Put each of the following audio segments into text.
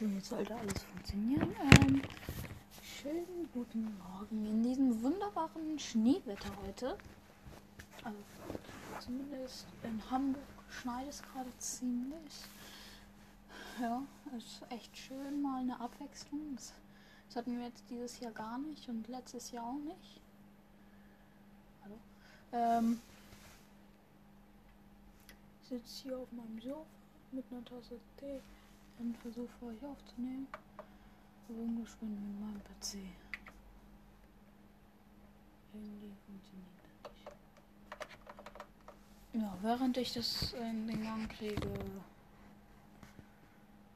So, jetzt sollte alles funktionieren. Ähm, schönen guten Morgen in diesem wunderbaren Schneewetter heute. Also, zumindest in Hamburg schneit es gerade ziemlich. Ja, es ist echt schön, mal eine Abwechslung. Das, das hatten wir jetzt dieses Jahr gar nicht und letztes Jahr auch nicht. Hallo. Ähm, ich sitze hier auf meinem Sofa mit einer Tasse Tee und versuche für euch aufzunehmen. Spinnt mit meinem PC. Irgendwie funktioniert das nicht. Ja, während ich das in den Gang kriege,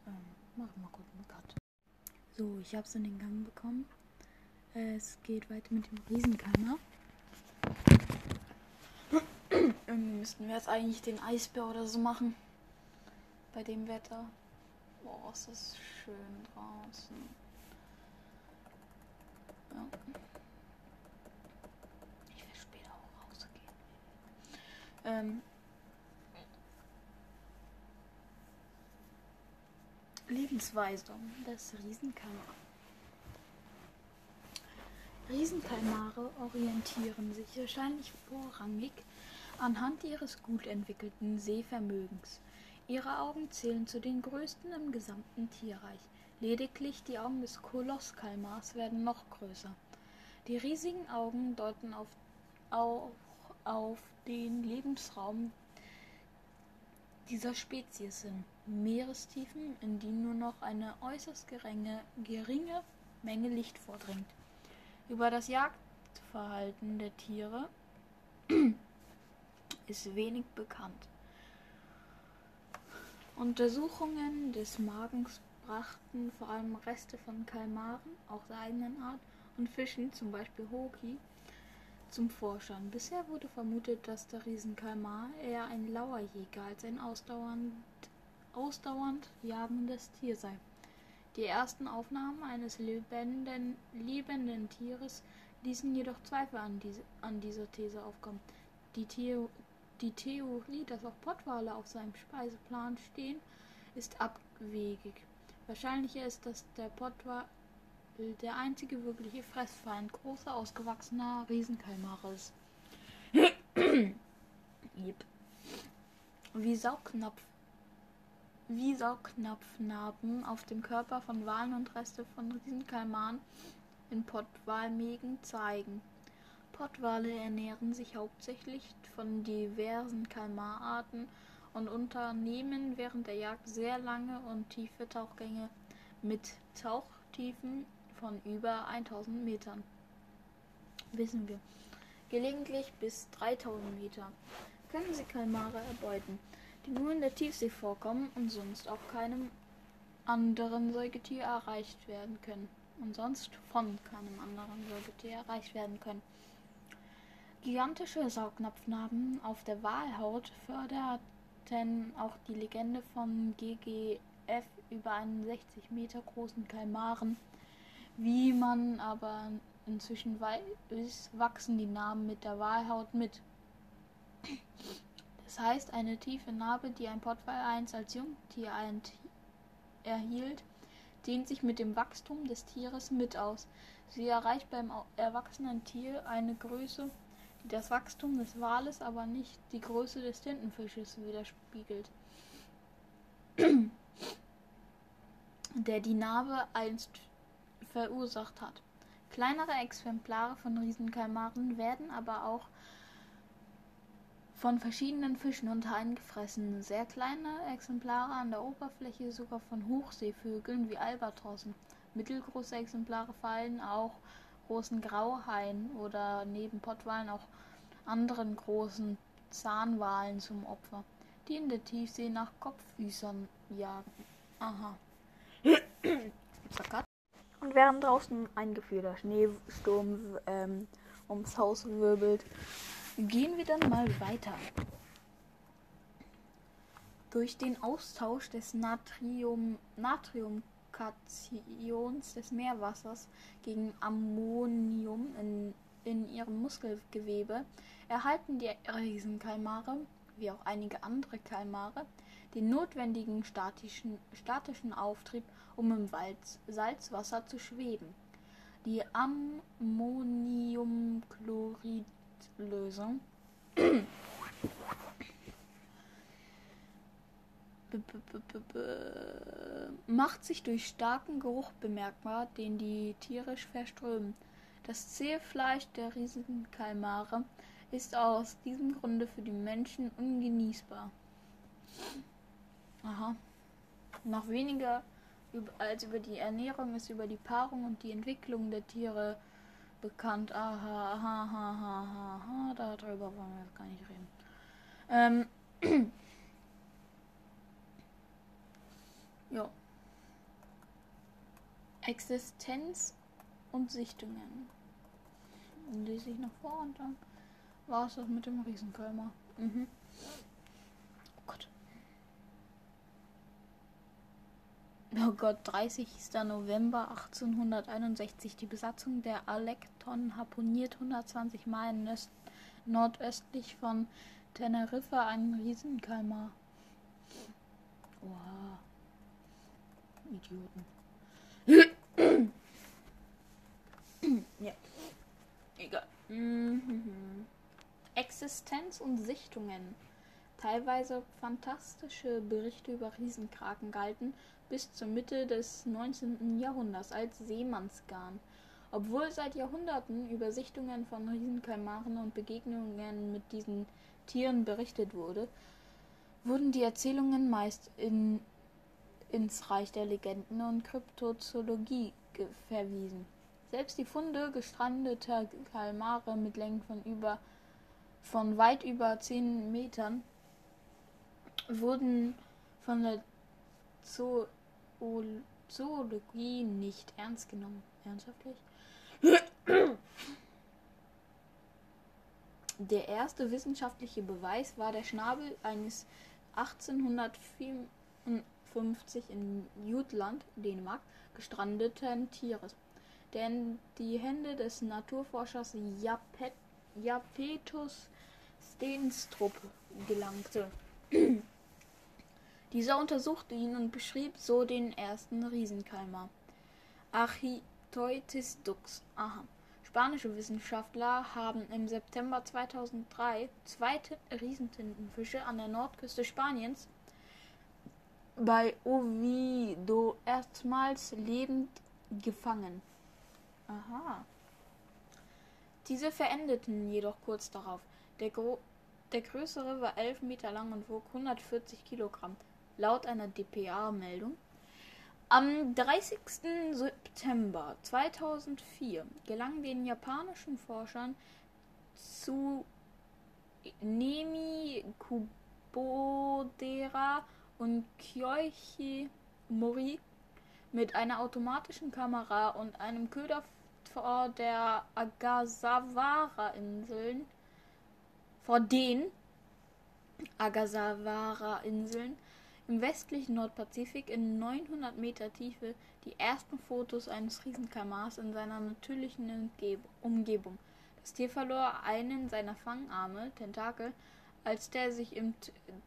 ähm, mach mal kurz einen Cut. So, ich habe es in den Gang bekommen. Es geht weiter mit dem Riesenkeimer. Irgendwie müssten wir jetzt eigentlich den Eisbär oder so machen. Bei dem Wetter. Boah, ist das schön draußen. Ja. Ich will später auch rausgehen. Ähm. Lebensweise des Riesenkalmar. Riesenkalmare orientieren sich wahrscheinlich vorrangig anhand ihres gut entwickelten Sehvermögens. Ihre Augen zählen zu den größten im gesamten Tierreich. Lediglich die Augen des Kolosskalmars werden noch größer. Die riesigen Augen deuten auf, auch auf den Lebensraum dieser Spezies hin. Meerestiefen, in die nur noch eine äußerst geringe, geringe Menge Licht vordringt. Über das Jagdverhalten der Tiere ist wenig bekannt. Untersuchungen des Magens brachten vor allem Reste von Kalmaren, auch der eigenen Art, und Fischen, zum Beispiel Hoki, zum Vorschein. Bisher wurde vermutet, dass der Riesenkalmar eher ein Lauerjäger als ein ausdauernd, ausdauernd jagendes Tier sei. Die ersten Aufnahmen eines lebenden, lebenden Tieres ließen jedoch Zweifel an, diese, an dieser These aufkommen. Die, Theo, die Theorie, dass auch Pottwale auf seinem Speiseplan stehen, ist abwegig. Wahrscheinlicher ist, dass der Pottwal der einzige wirkliche Fressfeind großer, ausgewachsener Riesenkalmare ist. Wie Saugnapf wie Saugnapfnarben auf dem Körper von Walen und Reste von Riesenkalmaren in Pottwalmägen zeigen. Pottwale ernähren sich hauptsächlich von diversen Kalmararten und unternehmen während der Jagd sehr lange und tiefe Tauchgänge mit Tauchtiefen von über 1000 Metern. Wissen wir. Gelegentlich bis 3000 Meter können sie Kalmare erbeuten, die nur in der Tiefsee vorkommen und sonst auch keinem anderen Säugetier erreicht werden können. Und sonst von keinem anderen Säugetier erreicht werden können. Gigantische Saugnapfnarben auf der Walhaut förderten auch die Legende von GGF über einen 60 Meter großen Kalmaren. Wie man aber inzwischen weiß, wachsen die Narben mit der Walhaut mit. Das heißt, eine tiefe Narbe, die ein Pottwal einst als Jungtier erhielt, dehnt sich mit dem Wachstum des Tieres mit aus. Sie erreicht beim erwachsenen Tier eine Größe, das Wachstum des Wales, aber nicht die Größe des Tintenfisches widerspiegelt, der die Narbe einst verursacht hat. Kleinere Exemplare von Riesenkalmaren werden aber auch von verschiedenen Fischen und Haien gefressen. Sehr kleine Exemplare an der Oberfläche sogar von Hochseevögeln wie Albatrossen. Mittelgroße Exemplare fallen auch großen Grauhaien oder neben Pottwalen auch anderen großen Zahnwalen zum Opfer, die in der Tiefsee nach Kopffüßern jagen. Aha. Und während draußen ein gefühlter Schneesturm ähm, ums Haus wirbelt, gehen wir dann mal weiter. Durch den Austausch des Natrium, Natriumkations des Meerwassers gegen Ammonium in, in ihrem Muskelgewebe erhalten die Riesenkalmare, wie auch einige andere Kalmare, den notwendigen statischen, statischen Auftrieb, um im Wald, Salzwasser zu schweben. Die Ammoniumchloridlösung macht sich durch starken Geruch bemerkbar, den die tierisch verströmen. Das zähe Fleisch der riesigen Kalmare ist aus diesem Grunde für die Menschen ungenießbar. Aha. Noch weniger als über die Ernährung ist über die Paarung und die Entwicklung der Tiere bekannt. Aha, aha, aha, aha, aha. Darüber wollen wir gar nicht reden. Ähm. ja. Existenz und Sichtungen. Lese ich noch vor und dann war es das mit dem Riesenkölmer. Mhm. Oh Gott. Oh Gott, 30. November 1861. Die Besatzung der Alekton harponiert 120 Meilen nordöstlich von Teneriffa einen Riesenkalmar. Wow. Idioten. ja. Egal. Mhm. Existenz und Sichtungen. Teilweise fantastische Berichte über Riesenkraken galten bis zur Mitte des 19. Jahrhunderts als Seemannsgarn. Obwohl seit Jahrhunderten über Sichtungen von Riesenkalmaren und Begegnungen mit diesen Tieren berichtet wurde, wurden die Erzählungen meist in, ins Reich der Legenden und Kryptozoologie verwiesen. Selbst die Funde gestrandeter Kalmare mit Längen von über von weit über 10 Metern wurden von der Zo Zoologie nicht ernst genommen. Ernsthaftlich? Der erste wissenschaftliche Beweis war der Schnabel eines 1854 in Jutland, Dänemark, gestrandeten Tieres, der in die Hände des Naturforschers Japet, Japetus Steenstrup gelangte. Dieser untersuchte ihn und beschrieb so den ersten Riesenkalmar. Architeutis dux. Aha. Spanische Wissenschaftler haben im September 2003 zwei Riesentintenfische an der Nordküste Spaniens bei Oviedo erstmals lebend gefangen. Aha. Diese verendeten jedoch kurz darauf. Der, der größere war 11 Meter lang und wog 140 Kilogramm laut einer dpa-Meldung. Am 30. September 2004 gelang den japanischen Forschern zu Nemi Kubodera und Kyoichi Mori mit einer automatischen Kamera und einem Köder vor der Agasawara-Inseln, vor den Agasawara-Inseln im westlichen Nordpazifik in 900 Meter Tiefe die ersten Fotos eines Riesenkamars in seiner natürlichen Umgebung. Das Tier verlor einen seiner Fangarme, Tentakel, als der sich im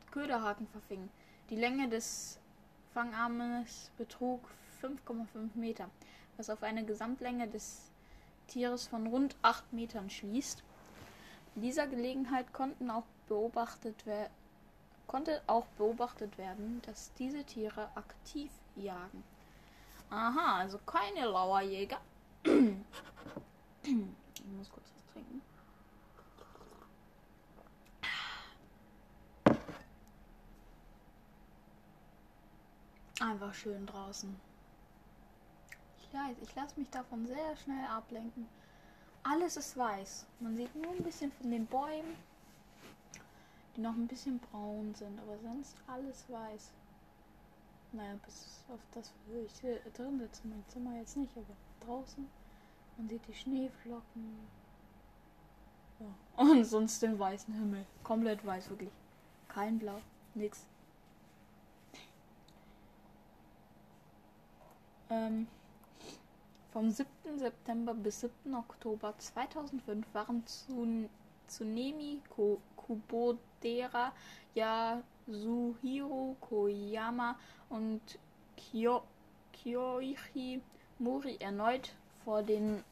Köderhaken verfing. Die Länge des Fangarmes betrug 5,5 Meter, was auf eine Gesamtlänge des Tieres von rund 8 Metern schließt. In dieser Gelegenheit konnten auch beobachtet konnte auch beobachtet werden, dass diese Tiere aktiv jagen. Aha, also keine Lauerjäger. ich muss kurz was trinken. Einfach schön draußen. Ich, ich lasse mich davon sehr schnell ablenken. Alles ist weiß. Man sieht nur ein bisschen von den Bäumen die noch ein bisschen braun sind, aber sonst alles weiß. Naja, bis auf das, wo ich drin sitze, mein Zimmer jetzt nicht, aber draußen. Man sieht die Schneeflocken. Ja. Und sonst den weißen Himmel. Komplett weiß, wirklich. Kein Blau, nix. Ähm, vom 7. September bis 7. Oktober 2005 waren Tsunemi Kubodera ja Suhiro Koyama und Kyo Kyoichi Mori erneut vor den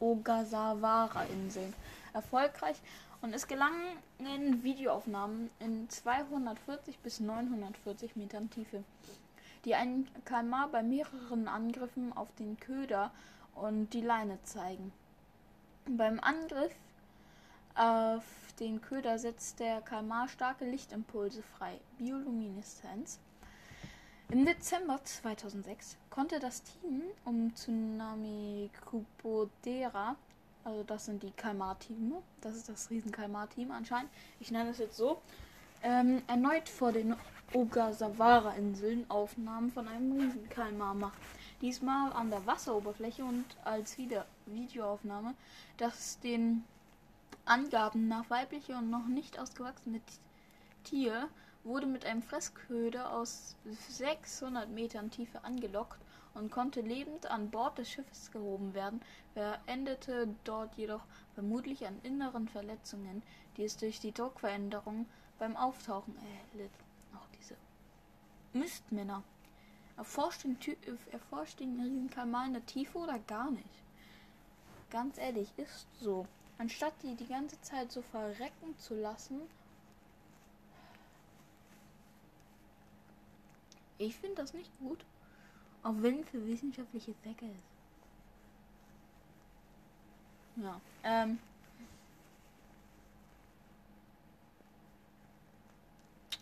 Ogasawara-Inseln erfolgreich und es gelangen Videoaufnahmen in 240 bis 940 Metern Tiefe, die ein Kalmar bei mehreren Angriffen auf den Köder und die Leine zeigen. Beim Angriff auf den Köder setzt der Kalmar starke Lichtimpulse frei, Biolumineszenz. Im Dezember 2006 konnte das Team um Tsunami Kubodera also das sind die Kalmar-Team. Das ist das Riesen-Kalmar-Team anscheinend. Ich nenne es jetzt so. Ähm, erneut vor den Ogasawara-Inseln Aufnahmen von einem Riesen-Kalmar macht. Diesmal an der Wasseroberfläche und als wieder Videoaufnahme, das den Angaben nach weibliche und noch nicht ausgewachsene Tier wurde mit einem Fressköder aus 600 Metern Tiefe angelockt und konnte lebend an Bord des Schiffes gehoben werden, verendete dort jedoch vermutlich an inneren Verletzungen, die es durch die Druckveränderung beim Auftauchen erlitt. Mistmänner. Erforscht den, erforscht den Riesenkalmar in der Tiefe oder gar nicht? Ganz ehrlich, ist so. Anstatt die die ganze Zeit so verrecken zu lassen, ich finde das nicht gut. Auch wenn für wissenschaftliche Zwecke ist. Ja. Ähm.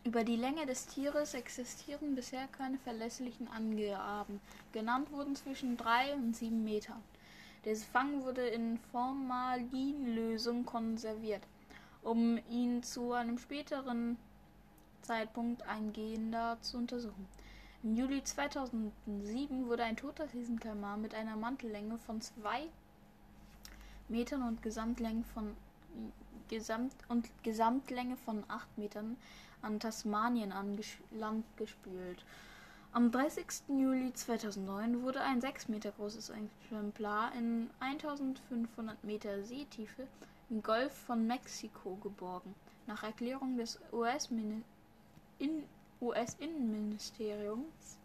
Über die Länge des Tieres existieren bisher keine verlässlichen Angaben. Genannt wurden zwischen 3 und 7 Metern. Der Fang wurde in Formalinlösung konserviert, um ihn zu einem späteren Zeitpunkt eingehender zu untersuchen. Im Juli 2007 wurde ein toter Riesenkalmar mit einer Mantellänge von 2 Metern und Gesamtlänge von Gesamt und Gesamtlänge von 8 Metern an Tasmanien an Land gespült. Am 30. Juli 2009 wurde ein 6 Meter großes Exemplar in 1500 Meter Seetiefe im Golf von Mexiko geborgen. Nach Erklärung des US-Innenministeriums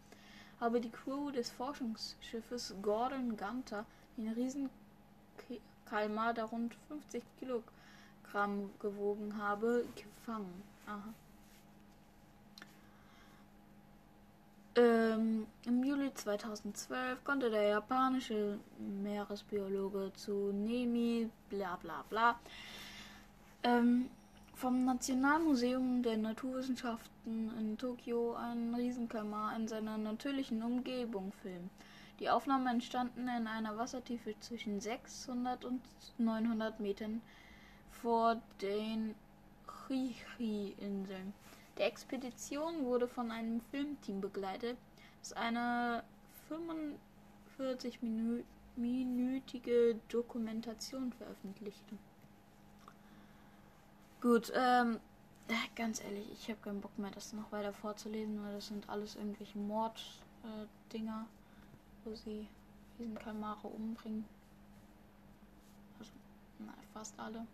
habe die Crew des Forschungsschiffes Gordon Gunter den Riesenkalmar, der rund 50 Kilogramm gewogen habe, gefangen. Ähm, Im Juli 2012 konnte der japanische Meeresbiologe Tsunemi bla bla bla ähm, vom Nationalmuseum der Naturwissenschaften in Tokio einen Riesenkalmar in seiner natürlichen Umgebung filmen. Die Aufnahmen entstanden in einer Wassertiefe zwischen 600 und 900 Metern vor den Chichi-Inseln. Die Expedition wurde von einem Filmteam begleitet, das eine 45-minütige Dokumentation veröffentlichte. Gut, ähm, ganz ehrlich, ich habe keinen Bock mehr, das noch weiter vorzulesen, weil das sind alles irgendwelche Mord-Dinger, äh, wo sie diesen Kalmare umbringen. Also, na, fast alle.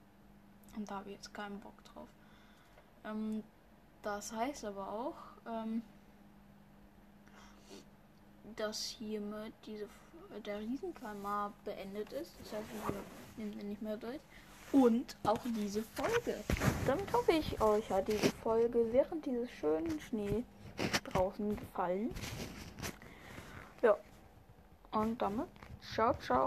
Und da habe ich jetzt keinen Bock drauf. Ähm, das heißt aber auch, ähm, dass hiermit diese der Riesenkalmar beendet ist. Das heißt, wir nehmen den nicht mehr durch und auch diese Folge. Damit hoffe ich, euch hat diese Folge während dieses schönen Schnee draußen gefallen. Ja. Und damit, ciao, ciao.